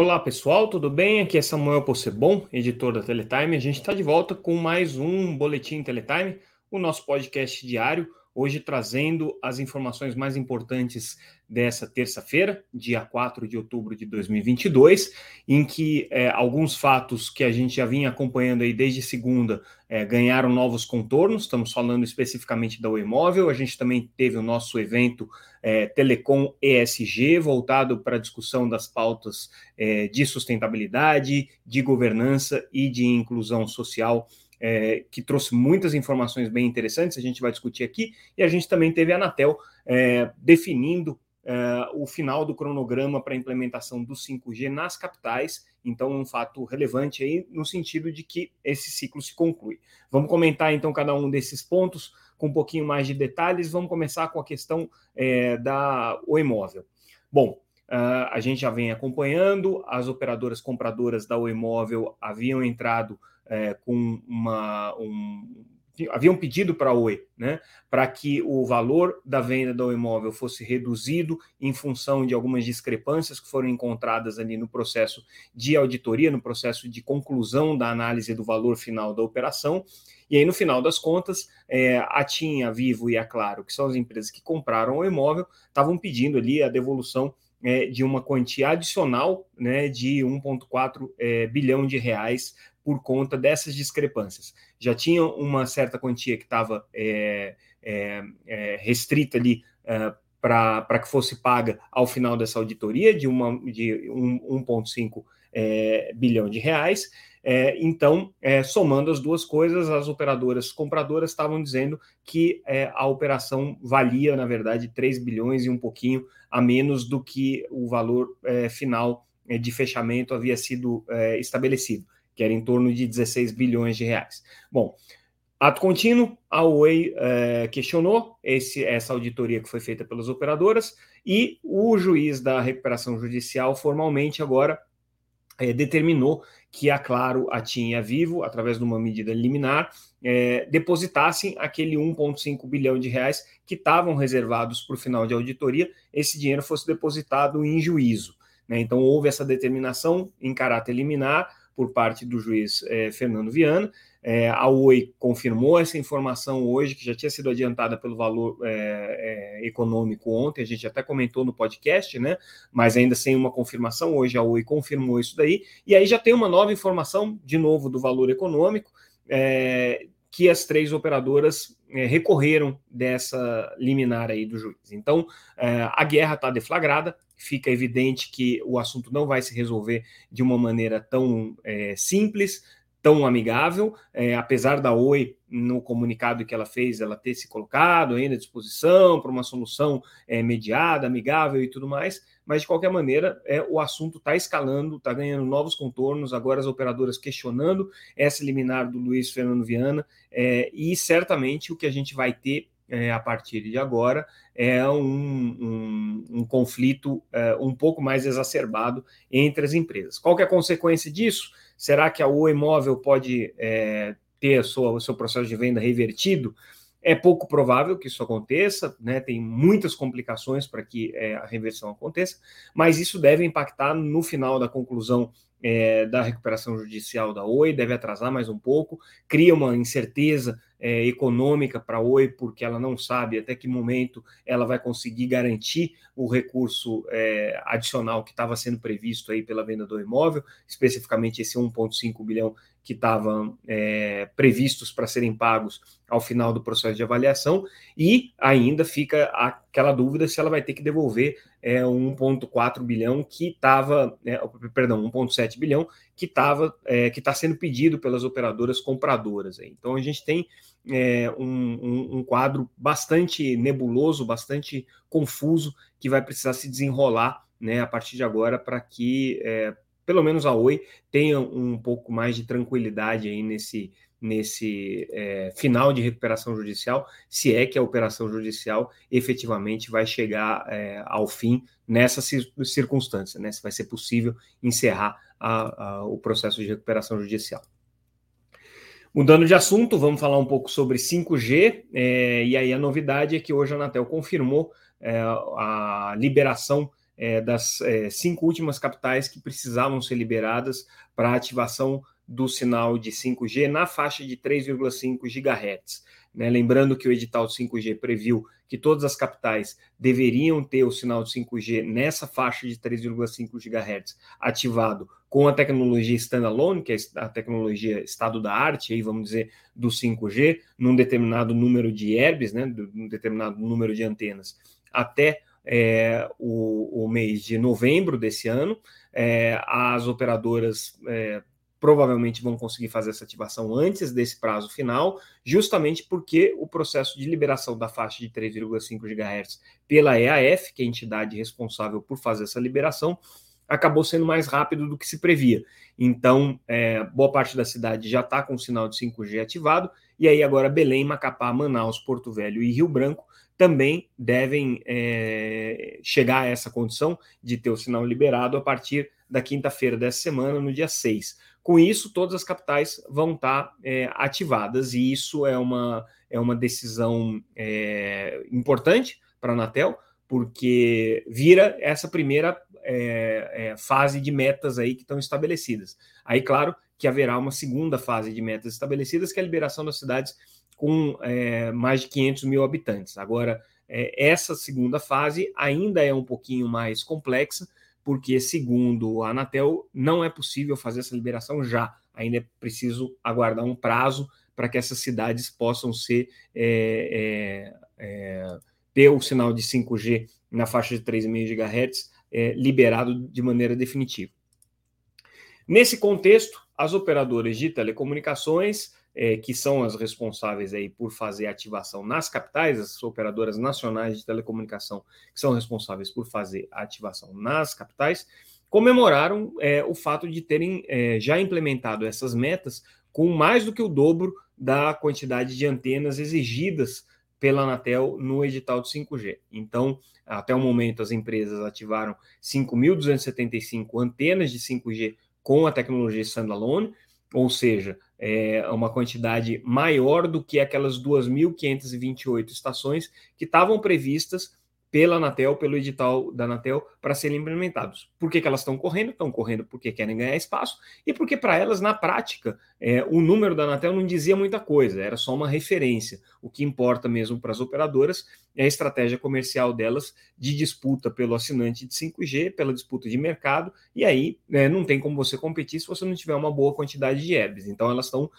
Olá pessoal, tudo bem? Aqui é Samuel Possebon, editor da Teletime. A gente está de volta com mais um Boletim Teletime, o nosso podcast diário, hoje trazendo as informações mais importantes dessa terça-feira, dia 4 de outubro de 2022, em que é, alguns fatos que a gente já vinha acompanhando aí desde segunda é, ganharam novos contornos, estamos falando especificamente da Imóvel, a gente também teve o nosso evento é, Telecom ESG, voltado para a discussão das pautas é, de sustentabilidade, de governança e de inclusão social é, que trouxe muitas informações bem interessantes, a gente vai discutir aqui, e a gente também teve a Anatel é, definindo é, o final do cronograma para a implementação do 5G nas capitais, então um fato relevante aí no sentido de que esse ciclo se conclui. Vamos comentar então cada um desses pontos com um pouquinho mais de detalhes, vamos começar com a questão é, da o imóvel. Bom, Uh, a gente já vem acompanhando, as operadoras compradoras da O Imóvel haviam entrado é, com uma. Um, haviam pedido para a Oi, né, para que o valor da venda do imóvel fosse reduzido em função de algumas discrepâncias que foram encontradas ali no processo de auditoria, no processo de conclusão da análise do valor final da operação. E aí, no final das contas, é, a TIM, a Vivo e a Claro, que são as empresas que compraram o imóvel, estavam pedindo ali a devolução é, de uma quantia adicional né, de 1,4 é, bilhão de reais por conta dessas discrepâncias. Já tinha uma certa quantia que estava é, é, é, restrita ali é, para que fosse paga ao final dessa auditoria de, uma, de 1,5 é, bilhão de reais. É, então, somando as duas coisas, as operadoras compradoras estavam dizendo que a operação valia, na verdade, 3 bilhões e um pouquinho a menos do que o valor final de fechamento havia sido estabelecido que era em torno de 16 bilhões de reais. Bom, ato contínuo, a Oi é, questionou esse, essa auditoria que foi feita pelas operadoras e o juiz da recuperação judicial formalmente agora é, determinou que a Claro, a TIM e a Vivo, através de uma medida liminar, é, depositassem aquele 1,5 bilhão de reais que estavam reservados para o final de auditoria, esse dinheiro fosse depositado em juízo. Né? Então, houve essa determinação em caráter liminar, por parte do juiz é, Fernando Viana. É, a Oi confirmou essa informação hoje, que já tinha sido adiantada pelo valor é, é, econômico ontem, a gente até comentou no podcast, né? Mas ainda sem uma confirmação, hoje a Oi confirmou isso daí, e aí já tem uma nova informação, de novo, do valor econômico, é, que as três operadoras é, recorreram dessa liminar aí do juiz. Então, a guerra está deflagrada, fica evidente que o assunto não vai se resolver de uma maneira tão é, simples, tão amigável, é, apesar da Oi, no comunicado que ela fez, ela ter se colocado ainda à disposição para uma solução é, mediada, amigável e tudo mais, mas de qualquer maneira, é, o assunto está escalando, está ganhando novos contornos, agora as operadoras questionando essa liminar do Luiz Fernando Viana, é, e certamente o que a gente vai ter é, a partir de agora é um, um, um conflito é, um pouco mais exacerbado entre as empresas. Qual é a consequência disso? Será que a Oi Imóvel pode é, ter o seu processo de venda revertido? É pouco provável que isso aconteça, né? tem muitas complicações para que é, a reversão aconteça, mas isso deve impactar no final da conclusão é, da recuperação judicial da Oi, deve atrasar mais um pouco, cria uma incerteza é, econômica para a Oi, porque ela não sabe até que momento ela vai conseguir garantir o recurso é, adicional que estava sendo previsto aí pela venda do imóvel, especificamente esse 1,5 bilhão que estavam é, previstos para serem pagos ao final do processo de avaliação, e ainda fica aquela dúvida se ela vai ter que devolver é, 1,4 bilhão que estava, é, perdão, 1,7 bilhão que estava, é, que está sendo pedido pelas operadoras compradoras. Então a gente tem é, um, um, um, quadro bastante nebuloso, bastante confuso, que vai precisar se desenrolar né, a partir de agora para que é, pelo menos a Oi tenha um pouco mais de tranquilidade aí nesse, nesse é, final de recuperação judicial, se é que a operação judicial efetivamente vai chegar é, ao fim nessa circunstância, né? Se vai ser possível encerrar a, a, o processo de recuperação judicial. Mudando de assunto, vamos falar um pouco sobre 5G, é, e aí a novidade é que hoje a Anatel confirmou é, a liberação é, das é, cinco últimas capitais que precisavam ser liberadas para ativação do sinal de 5G na faixa de 3,5 GHz. Né? Lembrando que o edital 5G previu que todas as capitais deveriam ter o sinal de 5G nessa faixa de 3,5 GHz ativado com a tecnologia standalone, que é a tecnologia estado da arte, aí vamos dizer, do 5G, num determinado número de herbes, né, num determinado número de antenas, até é, o, o, mês de novembro desse ano. É, as operadoras é, provavelmente vão conseguir fazer essa ativação antes desse prazo final, justamente porque o processo de liberação da faixa de 3,5 GHz pela EAF, que é a entidade responsável por fazer essa liberação, acabou sendo mais rápido do que se previa. Então, é, boa parte da cidade já está com o sinal de 5G ativado, e aí agora Belém, Macapá, Manaus, Porto Velho e Rio Branco também devem é, chegar a essa condição de ter o sinal liberado a partir da quinta-feira dessa semana, no dia 6. Com isso, todas as capitais vão estar é, ativadas, e isso é uma, é uma decisão é, importante para a Anatel, porque vira essa primeira fase de metas aí que estão estabelecidas. Aí, claro, que haverá uma segunda fase de metas estabelecidas, que é a liberação das cidades com é, mais de 500 mil habitantes. Agora, é, essa segunda fase ainda é um pouquinho mais complexa, porque, segundo a Anatel, não é possível fazer essa liberação já. Ainda é preciso aguardar um prazo para que essas cidades possam ser é, é, é ter o sinal de 5G na faixa de 3,5 GHz é, liberado de maneira definitiva. Nesse contexto, as operadoras de telecomunicações é, que são as responsáveis aí por fazer ativação nas capitais, as operadoras nacionais de telecomunicação que são responsáveis por fazer ativação nas capitais, comemoraram é, o fato de terem é, já implementado essas metas com mais do que o dobro da quantidade de antenas exigidas pela Anatel no edital de 5G. Então, até o momento, as empresas ativaram 5.275 antenas de 5G com a tecnologia standalone, ou seja, é uma quantidade maior do que aquelas 2.528 estações que estavam previstas pela Anatel, pelo edital da Anatel, para serem implementados. Por que, que elas estão correndo? Estão correndo porque querem ganhar espaço e porque, para elas, na prática, é, o número da Anatel não dizia muita coisa, era só uma referência. O que importa mesmo para as operadoras é a estratégia comercial delas de disputa pelo assinante de 5G, pela disputa de mercado, e aí né, não tem como você competir se você não tiver uma boa quantidade de herbes. Então, elas estão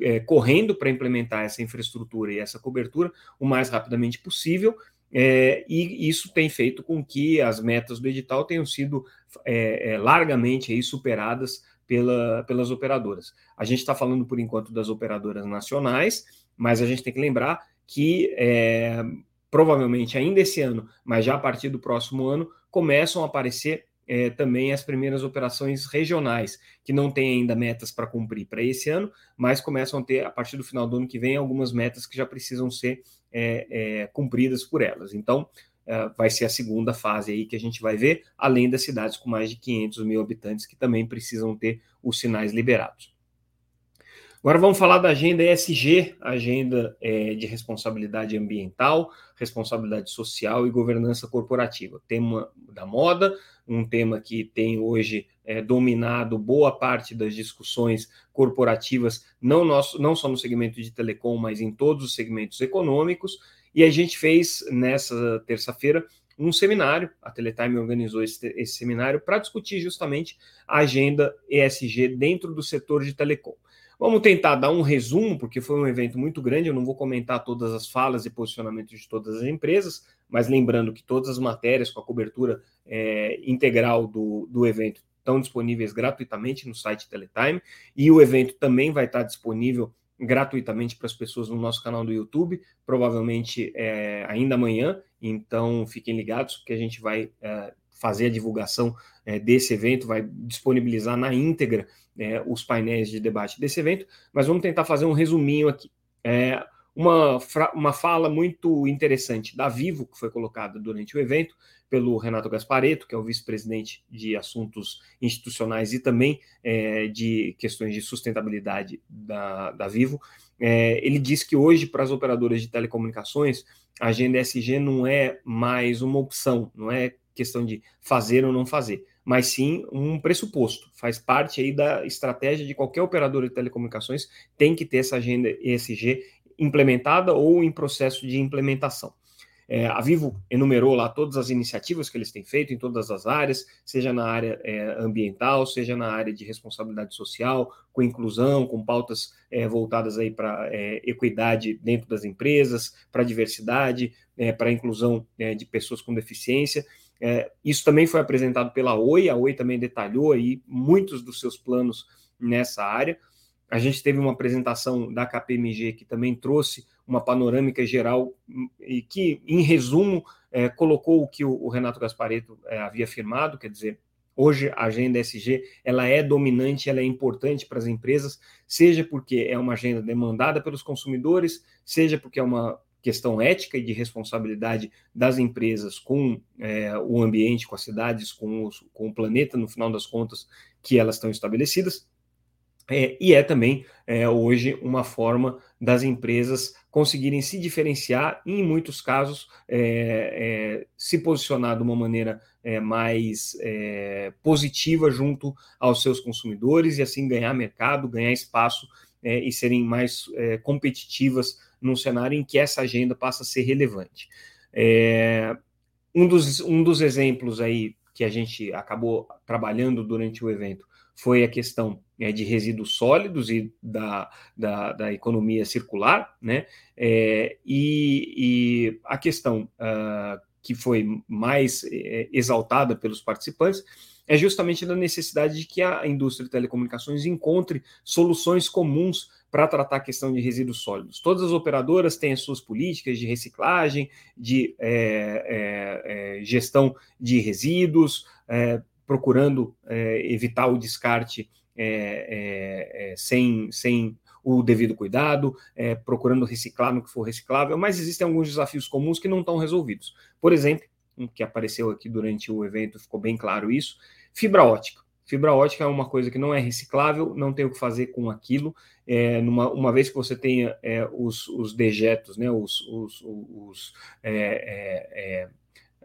é, correndo para implementar essa infraestrutura e essa cobertura o mais rapidamente possível é, e isso tem feito com que as metas do edital tenham sido é, é, largamente aí, superadas pela, pelas operadoras. A gente está falando, por enquanto, das operadoras nacionais, mas a gente tem que lembrar que é, provavelmente ainda esse ano, mas já a partir do próximo ano, começam a aparecer é, também as primeiras operações regionais, que não têm ainda metas para cumprir para esse ano, mas começam a ter, a partir do final do ano que vem, algumas metas que já precisam ser é, é, cumpridas por elas. Então, é, vai ser a segunda fase aí que a gente vai ver, além das cidades com mais de 500 mil habitantes, que também precisam ter os sinais liberados. Agora vamos falar da agenda ESG, agenda é, de responsabilidade ambiental, responsabilidade social e governança corporativa. Tema da moda, um tema que tem hoje é, dominado boa parte das discussões corporativas, não, nosso, não só no segmento de telecom, mas em todos os segmentos econômicos. E a gente fez nessa terça-feira um seminário, a Teletime organizou esse, esse seminário para discutir justamente a agenda ESG dentro do setor de telecom. Vamos tentar dar um resumo, porque foi um evento muito grande. Eu não vou comentar todas as falas e posicionamentos de todas as empresas, mas lembrando que todas as matérias com a cobertura é, integral do, do evento estão disponíveis gratuitamente no site Teletime, e o evento também vai estar disponível gratuitamente para as pessoas no nosso canal do YouTube, provavelmente é, ainda amanhã. Então fiquem ligados, porque a gente vai é, fazer a divulgação é, desse evento, vai disponibilizar na íntegra é, os painéis de debate desse evento, mas vamos tentar fazer um resuminho aqui. Uma, uma fala muito interessante da Vivo, que foi colocada durante o evento pelo Renato Gaspareto, que é o vice-presidente de assuntos institucionais e também é, de questões de sustentabilidade da, da Vivo. É, ele disse que hoje, para as operadoras de telecomunicações, a agenda SG não é mais uma opção, não é questão de fazer ou não fazer, mas sim um pressuposto. Faz parte aí da estratégia de qualquer operador de telecomunicações, tem que ter essa agenda ESG implementada ou em processo de implementação. É, a Vivo enumerou lá todas as iniciativas que eles têm feito em todas as áreas, seja na área é, ambiental, seja na área de responsabilidade social, com inclusão, com pautas é, voltadas aí para é, equidade dentro das empresas, para diversidade, é, para inclusão é, de pessoas com deficiência. isso também foi apresentado pela Oi, a Oi também detalhou aí muitos dos seus planos nessa área. A gente teve uma apresentação da KPMG que também trouxe uma panorâmica geral e que, em resumo, é, colocou o que o, o Renato Gaspareto é, havia afirmado, quer dizer, hoje a agenda SG ela é dominante, ela é importante para as empresas, seja porque é uma agenda demandada pelos consumidores, seja porque é uma questão ética e de responsabilidade das empresas com é, o ambiente, com as cidades, com, os, com o planeta, no final das contas, que elas estão estabelecidas. É, e é também é, hoje uma forma das empresas conseguirem se diferenciar e, em muitos casos, é, é se posicionar de uma maneira é, mais é, positiva junto aos seus consumidores e assim ganhar mercado, ganhar espaço e serem mais competitivas num cenário em que essa agenda passa a ser relevante. um, dos, um dos exemplos aí que a gente acabou trabalhando durante o evento foi a questão é, de resíduos sólidos e da, da, da economia circular, né? É, e, e, a questão uh, que foi mais é, exaltada pelos participantes é justamente da necessidade de que a indústria de telecomunicações encontre soluções comuns para tratar a questão de resíduos sólidos. Todas as operadoras têm as suas políticas de reciclagem, de é, é, é gestão de resíduos, é, procurando é, evitar o descarte é, é, é, sem, sem o devido cuidado, é, procurando reciclar no que for reciclável, mas existem alguns desafios comuns que não estão resolvidos. Por exemplo, um que apareceu aqui durante o evento, ficou bem claro isso, fibra ótica. Fibra ótica é uma coisa que não é reciclável, não tem o que fazer com aquilo. É, numa, uma vez que você tenha é, os, os dejetos, né, os, os, os é,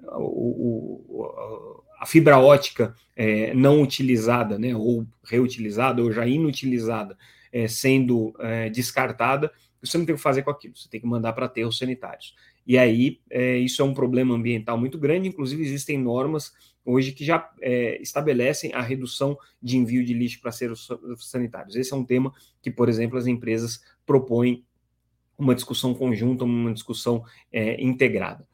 o, o, a fibra ótica é, não utilizada, né, ou reutilizada, ou já inutilizada, é, sendo é, descartada, você não tem o que fazer com aquilo, você tem que mandar para aterros sanitários. E aí, é, isso é um problema ambiental muito grande, inclusive existem normas hoje que já é, estabelecem a redução de envio de lixo para aterros sanitários. Esse é um tema que, por exemplo, as empresas propõem uma discussão conjunta, uma discussão é, integrada.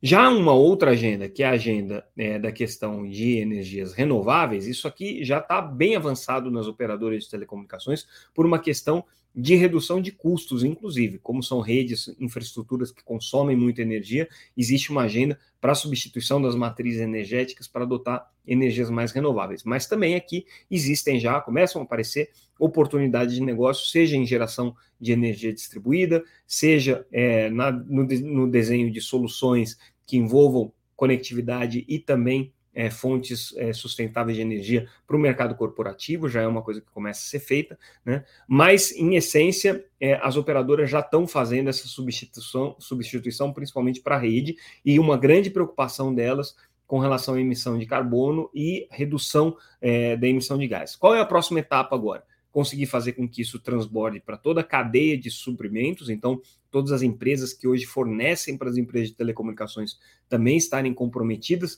Já uma outra agenda, que é a agenda é, da questão de energias renováveis, isso aqui já está bem avançado nas operadoras de telecomunicações por uma questão de redução de custos, inclusive, como são redes, infraestruturas que consomem muita energia, existe uma agenda para substituição das matrizes energéticas para adotar energias mais renováveis. Mas também aqui existem já, começam a aparecer oportunidades de negócio, seja em geração de energia distribuída, seja é, na, no, no desenho de soluções que envolvam conectividade e também é, fontes é, sustentáveis de energia para o mercado corporativo, já é uma coisa que começa a ser feita, né? mas, em essência, é, as operadoras já estão fazendo essa substituição, substituição principalmente para a rede, e uma grande preocupação delas com relação à emissão de carbono e redução é, da emissão de gás. Qual é a próxima etapa agora? Conseguir fazer com que isso transborde para toda a cadeia de suprimentos, então todas as empresas que hoje fornecem para as empresas de telecomunicações também estarem comprometidas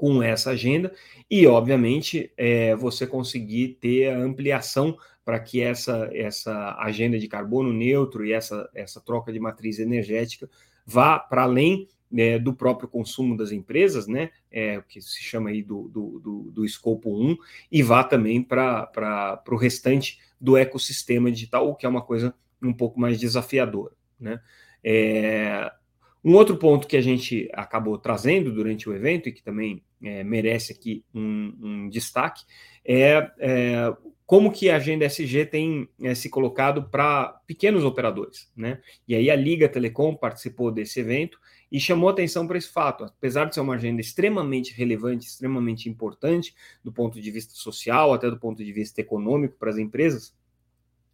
com essa agenda e, obviamente, é, você conseguir ter a ampliação para que essa, essa agenda de carbono neutro e essa, essa troca de matriz energética vá para além é, do próprio consumo das empresas, né, é, que se chama aí do, do, do, do escopo 1, e vá também para o restante do ecossistema digital, o que é uma coisa um pouco mais desafiadora. Né? É, um outro ponto que a gente acabou trazendo durante o evento e que também é, merece aqui um, um destaque é, é, como que a agenda SG tem é, se colocado para pequenos operadores, né? E aí a Liga Telecom participou desse evento e chamou atenção para esse fato. Apesar de ser uma agenda extremamente relevante, extremamente importante do ponto de vista social, até do ponto de vista econômico para as empresas,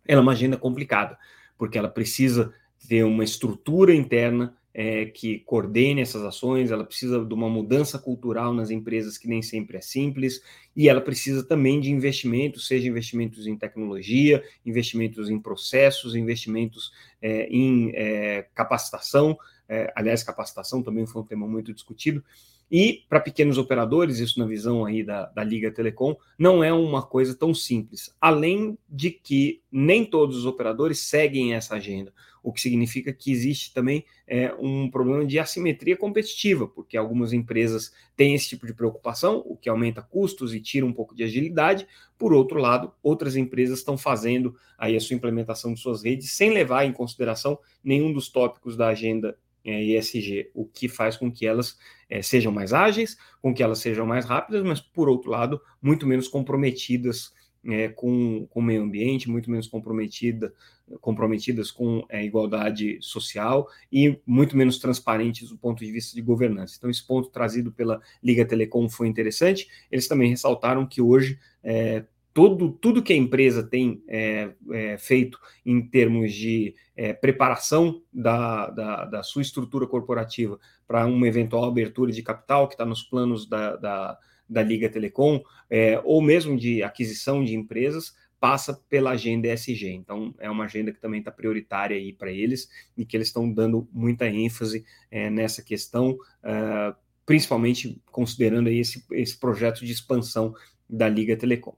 ela é uma agenda complicada, porque ela precisa ter uma estrutura interna é, que coordene essas ações, ela precisa de uma mudança cultural nas empresas que nem sempre é simples, e ela precisa também de investimentos, seja investimentos em tecnologia, investimentos em processos, investimentos é, em é, capacitação. É, aliás, capacitação também foi um tema muito discutido. E para pequenos operadores, isso na visão aí da, da Liga Telecom, não é uma coisa tão simples. Além de que nem todos os operadores seguem essa agenda o que significa que existe também é, um problema de assimetria competitiva, porque algumas empresas têm esse tipo de preocupação, o que aumenta custos e tira um pouco de agilidade. Por outro lado, outras empresas estão fazendo aí a sua implementação de suas redes sem levar em consideração nenhum dos tópicos da agenda é, ESG, o que faz com que elas é, sejam mais ágeis, com que elas sejam mais rápidas, mas por outro lado, muito menos comprometidas é, com, com o meio ambiente, muito menos comprometida, comprometidas com a é, igualdade social e muito menos transparentes do ponto de vista de governança. Então, esse ponto trazido pela Liga Telecom foi interessante. Eles também ressaltaram que hoje é, todo, tudo que a empresa tem é, é, feito em termos de é, preparação da, da, da, sua estrutura corporativa para uma eventual abertura de capital que está nos planos da, da da Liga Telecom, é, ou mesmo de aquisição de empresas, passa pela agenda ESG. Então, é uma agenda que também está prioritária aí para eles e que eles estão dando muita ênfase é, nessa questão, é, principalmente considerando aí esse, esse projeto de expansão da Liga Telecom.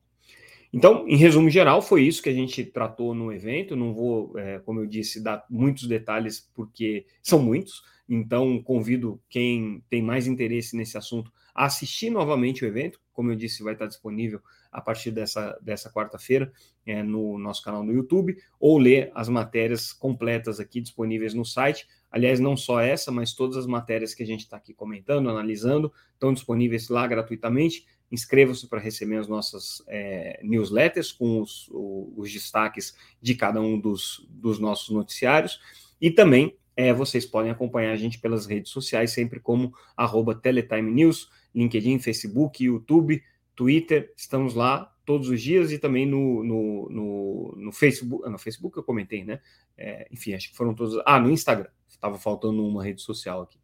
Então, em resumo geral, foi isso que a gente tratou no evento. Não vou, é, como eu disse, dar muitos detalhes, porque são muitos. Então, convido quem tem mais interesse nesse assunto a assistir novamente o evento. Como eu disse, vai estar disponível a partir dessa, dessa quarta-feira é, no nosso canal no YouTube, ou ler as matérias completas aqui disponíveis no site. Aliás, não só essa, mas todas as matérias que a gente está aqui comentando, analisando, estão disponíveis lá gratuitamente. Inscreva-se para receber as nossas é, newsletters com os, os, destaques de cada um dos, dos nossos noticiários. E também é, vocês podem acompanhar a gente pelas redes sociais, sempre como arroba Teletime News. LinkedIn, Facebook, YouTube, Twitter, estamos lá todos os dias e também no, no, no, no Facebook. Ah, no Facebook eu comentei, né? É, enfim, acho que foram todos. Ah, no Instagram. Estava faltando uma rede social aqui.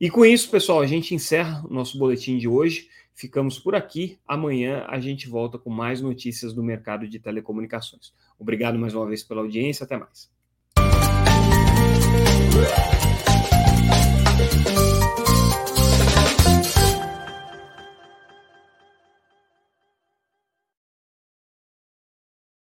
E com isso, pessoal, a gente encerra o nosso boletim de hoje. Ficamos por aqui. Amanhã a gente volta com mais notícias do mercado de telecomunicações. Obrigado mais uma vez pela audiência. Até mais.